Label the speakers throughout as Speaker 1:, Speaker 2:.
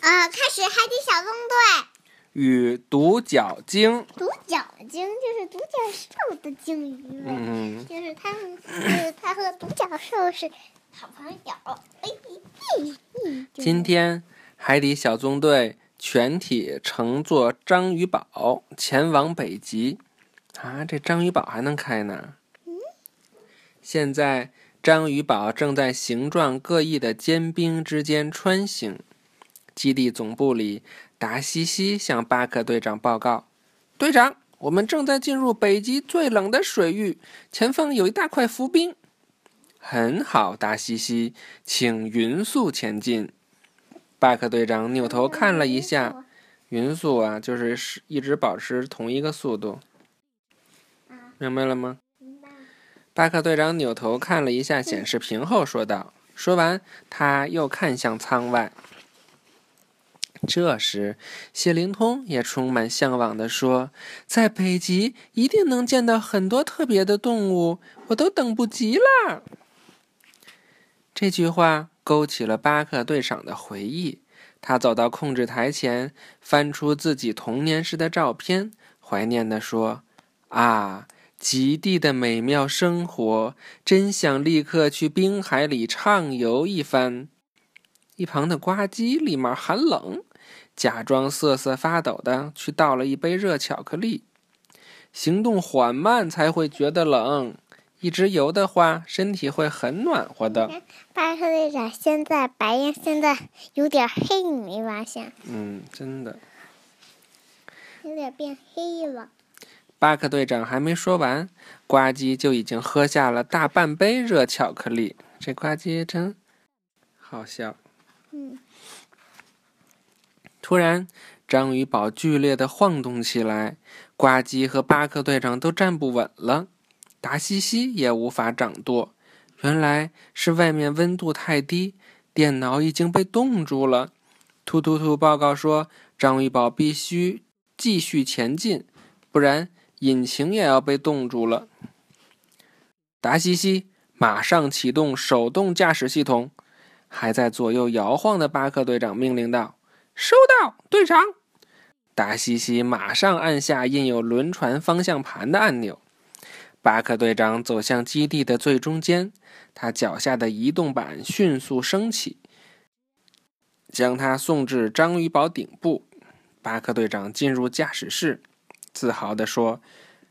Speaker 1: 啊，开始海底小纵队
Speaker 2: 与独角鲸。
Speaker 1: 独角鲸就是独角兽的鲸鱼，
Speaker 2: 嗯，
Speaker 1: 就是它们，就是他和独角兽是好朋友。
Speaker 2: 今天海底小纵队全体乘坐章鱼堡前往北极。啊，这章鱼堡还能开呢？现在章鱼堡正在形状各异的坚冰之间穿行。基地总部里，达西西向巴克队长报告：“队长，我们正在进入北极最冷的水域，前方有一大块浮冰。”很好，达西西，请匀速前进。巴克队长扭头看了一下，匀速啊，就是是一直保持同一个速度，明白了吗？
Speaker 1: 明白
Speaker 2: 巴克队长扭头看了一下显示屏后说道。说完，他又看向舱外。这时，谢灵通也充满向往地说：“在北极一定能见到很多特别的动物，我都等不及啦！”这句话勾起了巴克队长的回忆。他走到控制台前，翻出自己童年时的照片，怀念地说：“啊，极地的美妙生活，真想立刻去冰海里畅游一番。”一旁的呱唧立马喊冷，假装瑟瑟发抖的去倒了一杯热巧克力。行动缓慢才会觉得冷，一直游的话，身体会很暖和的。
Speaker 1: 巴克队长现在白烟现在有点黑，你没发现？
Speaker 2: 嗯，真的。
Speaker 1: 有点变黑了。
Speaker 2: 巴克队长还没说完，呱唧就已经喝下了大半杯热巧克力。这呱唧真好笑。
Speaker 1: 嗯，
Speaker 2: 突然，章鱼堡剧烈的晃动起来，呱唧和巴克队长都站不稳了，达西西也无法掌舵。原来是外面温度太低，电脑已经被冻住了。突突突报告说，章鱼堡必须继续前进，不然引擎也要被冻住了。达西西，马上启动手动驾驶系统！还在左右摇晃的巴克队长命令道：“收到，队长。”达西西马上按下印有轮船方向盘的按钮。巴克队长走向基地的最中间，他脚下的移动板迅速升起，将他送至章鱼堡顶部。巴克队长进入驾驶室，自豪地说：“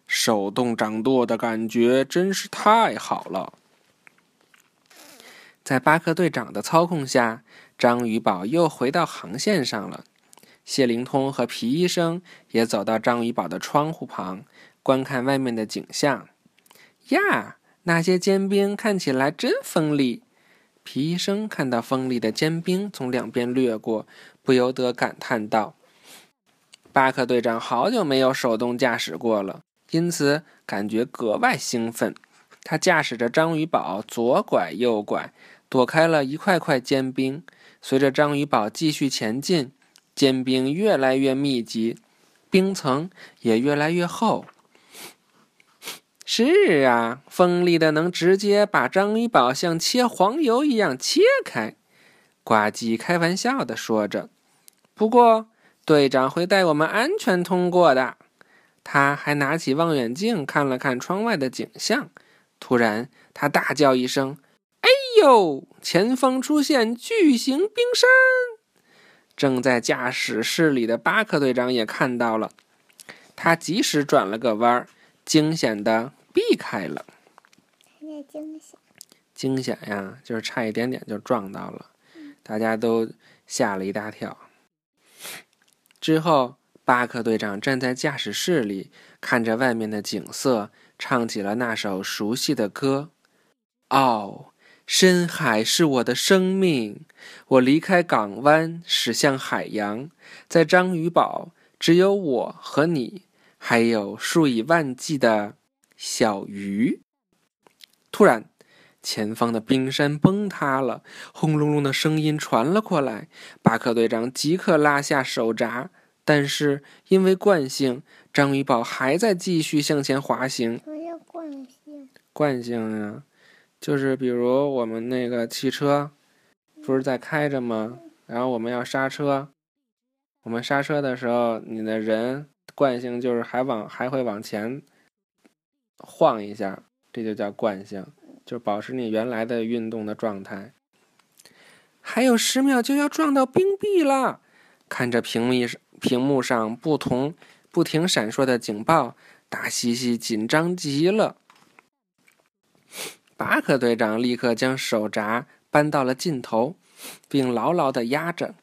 Speaker 2: 手动掌舵的感觉真是太好了。”在巴克队长的操控下，章鱼堡又回到航线上了。谢灵通和皮医生也走到章鱼堡的窗户旁，观看外面的景象。呀，那些坚冰看起来真锋利。皮医生看到锋利的坚冰从两边掠过，不由得感叹道：“巴克队长好久没有手动驾驶过了，因此感觉格外兴奋。他驾驶着章鱼堡左拐右拐。”躲开了一块块坚冰，随着章鱼堡继续前进，坚冰越来越密集，冰层也越来越厚。是啊，锋利的能直接把章鱼堡像切黄油一样切开。呱唧开玩笑的说着。不过，队长会带我们安全通过的。他还拿起望远镜看了看窗外的景象，突然，他大叫一声。哟！前方出现巨型冰山，正在驾驶室里的巴克队长也看到了，他及时转了个弯儿，惊险的避开了。
Speaker 1: 惊险！
Speaker 2: 惊险呀，就是差一点点就撞到了，大家都吓了一大跳。之后，巴克队长站在驾驶室里，看着外面的景色，唱起了那首熟悉的歌。哦。深海是我的生命，我离开港湾，驶向海洋，在章鱼堡，只有我和你，还有数以万计的小鱼。突然，前方的冰山崩塌了，轰隆隆的声音传了过来。巴克队长即刻拉下手闸，但是因为惯性，章鱼堡还在继续向前滑行。
Speaker 1: 什么叫惯性？
Speaker 2: 惯性呀。就是比如我们那个汽车，不是在开着吗？然后我们要刹车，我们刹车的时候，你的人惯性就是还往还会往前晃一下，这就叫惯性，就保持你原来的运动的状态。还有十秒就要撞到冰壁了，看着屏幕上屏幕上不同不停闪烁的警报，大西西紧张极了。巴克队长立刻将手闸搬到了尽头，并牢牢地压着。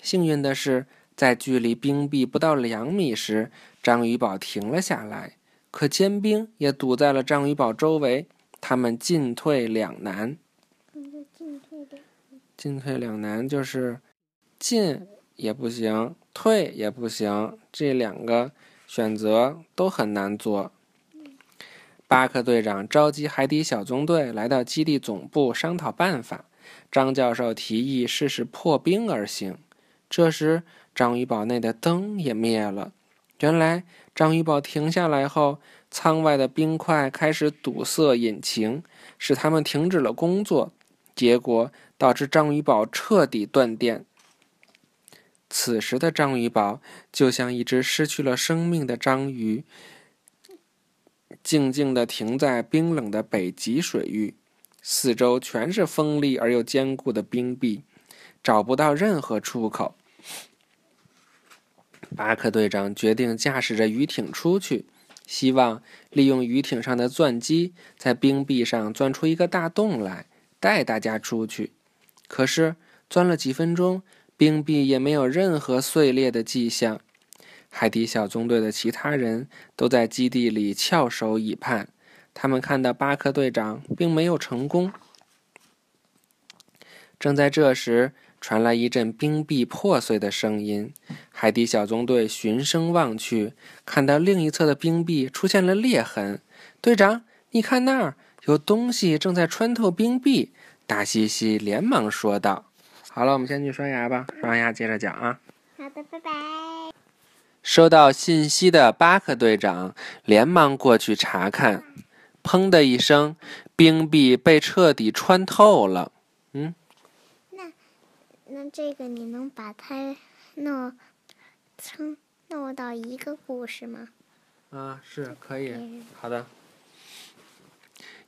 Speaker 2: 幸运的是，在距离冰壁不到两米时，章鱼堡停了下来。可坚冰也堵在了章鱼堡周围，他们进退两难。进退两难就是进也不行，退也不行，这两个选择都很难做。巴克队长召集海底小纵队来到基地总部商讨办法。张教授提议试试破冰而行。这时，章鱼堡内的灯也灭了。原来，章鱼堡停下来后，舱外的冰块开始堵塞引擎，使他们停止了工作，结果导致章鱼堡彻底断电。此时的章鱼堡就像一只失去了生命的章鱼。静静地停在冰冷的北极水域，四周全是锋利而又坚固的冰壁，找不到任何出口。巴克队长决定驾驶着鱼艇出去，希望利用鱼艇上的钻机在冰壁上钻出一个大洞来，带大家出去。可是钻了几分钟，冰壁也没有任何碎裂的迹象。海底小纵队的其他人都在基地里翘首以盼。他们看到巴克队长并没有成功。正在这时，传来一阵冰壁破碎的声音。海底小纵队循声望去，看到另一侧的冰壁出现了裂痕。队长，你看那儿有东西正在穿透冰壁！大西西连忙说道：“好了，我们先去刷牙吧。刷完牙接着讲啊。”
Speaker 1: 好的，拜拜。
Speaker 2: 收到信息的巴克队长连忙过去查看，砰的一声，冰壁被彻底穿透了。嗯，
Speaker 1: 那那这个你能把它弄成弄到一个故事吗？
Speaker 2: 啊，是可以。
Speaker 1: 嗯
Speaker 2: 好的。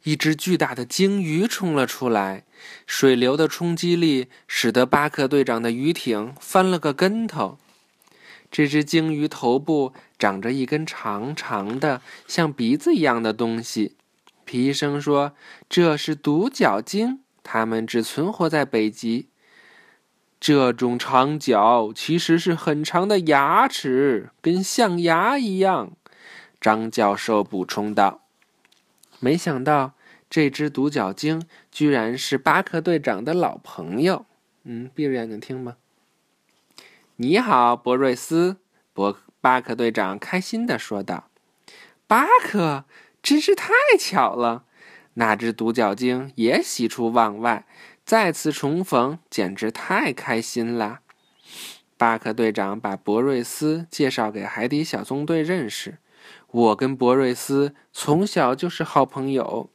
Speaker 2: 一只巨大的鲸鱼冲了出来，水流的冲击力使得巴克队长的鱼艇翻了个跟头。这只鲸鱼头部长着一根长长的、像鼻子一样的东西。皮医生说这是独角鲸，它们只存活在北极。这种长角其实是很长的牙齿，跟象牙一样。张教授补充道。没想到这只独角鲸居然是巴克队长的老朋友。嗯，闭着眼睛听吧。你好，博瑞斯，博巴克队长开心地说道：“巴克，真是太巧了！那只独角鲸也喜出望外，再次重逢简直太开心了。”巴克队长把博瑞斯介绍给海底小纵队认识。我跟博瑞斯从小就是好朋友。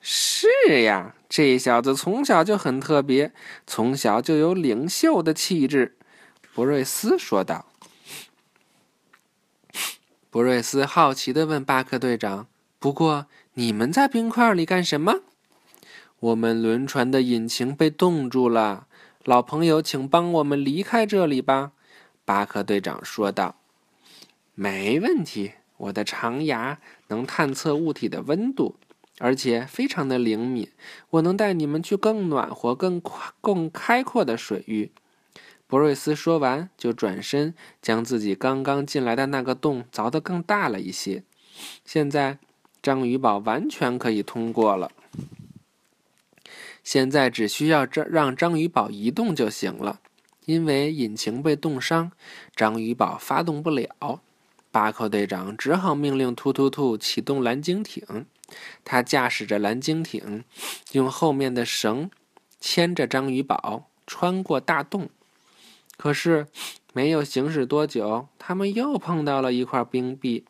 Speaker 2: 是呀，这小子从小就很特别，从小就有领袖的气质。博瑞斯说道。博瑞斯好奇地问巴克队长：“不过，你们在冰块里干什么？”我们轮船的引擎被冻住了，老朋友，请帮我们离开这里吧。”巴克队长说道。“没问题，我的长牙能探测物体的温度。”而且非常的灵敏，我能带你们去更暖和、更宽、更开阔的水域。博瑞斯说完，就转身将自己刚刚进来的那个洞凿得更大了一些。现在，章鱼堡完全可以通过了。现在只需要这让章鱼堡移动就行了，因为引擎被冻伤，章鱼堡发动不了。巴克队长只好命令突突兔启动蓝鲸艇。他驾驶着蓝鲸艇，用后面的绳牵着章鱼堡穿过大洞。可是，没有行驶多久，他们又碰到了一块冰壁。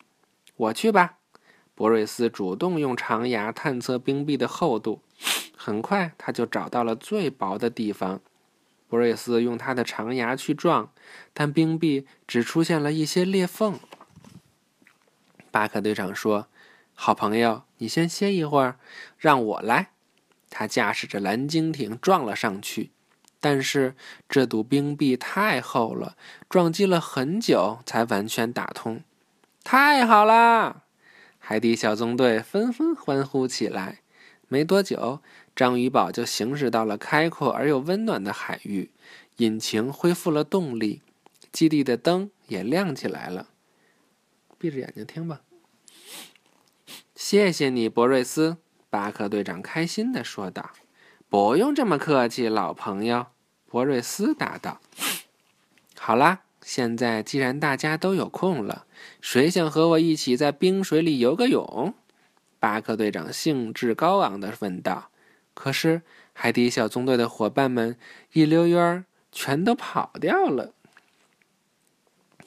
Speaker 2: 我去吧，博瑞斯主动用长牙探测冰壁的厚度。很快，他就找到了最薄的地方。博瑞斯用他的长牙去撞，但冰壁只出现了一些裂缝。巴克队长说：“好朋友，你先歇一会儿，让我来。”他驾驶着蓝鲸艇撞了上去，但是这堵冰壁太厚了，撞击了很久才完全打通。太好啦！海底小纵队纷纷欢呼起来。没多久，章鱼堡就行驶到了开阔而又温暖的海域，引擎恢复了动力，基地的灯也亮起来了。闭着眼睛听吧。谢谢你，博瑞斯。巴克队长开心地说道：“不用这么客气，老朋友。”博瑞斯答道：“好啦，现在既然大家都有空了，谁想和我一起在冰水里游个泳？”巴克队长兴致高昂地问道。可是海底小纵队的伙伴们一溜烟儿全都跑掉了。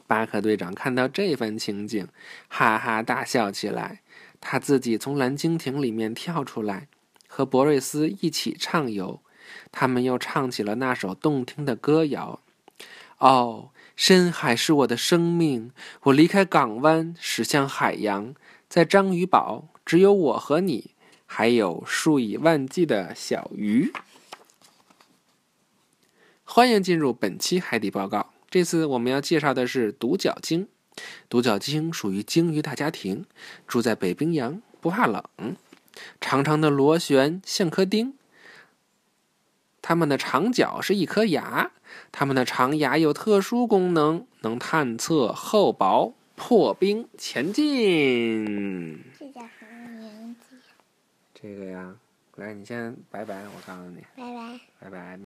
Speaker 2: 巴克队长看到这番情景，哈哈大笑起来。他自己从蓝鲸艇里面跳出来，和博瑞斯一起畅游。他们又唱起了那首动听的歌谣：“哦，深海是我的生命，我离开港湾，驶向海洋。在章鱼堡，只有我和你，还有数以万计的小鱼。”欢迎进入本期海底报告。这次我们要介绍的是独角鲸。独角鲸属于鲸鱼大家庭，住在北冰洋，不怕冷。长长的螺旋像颗钉，它们的长角是一颗牙，它们的长牙有特殊功能，能探测厚薄，破冰前进。
Speaker 1: 这叫什么名字？
Speaker 2: 这个呀，来，你先拜拜，我告诉你，
Speaker 1: 拜拜。
Speaker 2: 拜拜。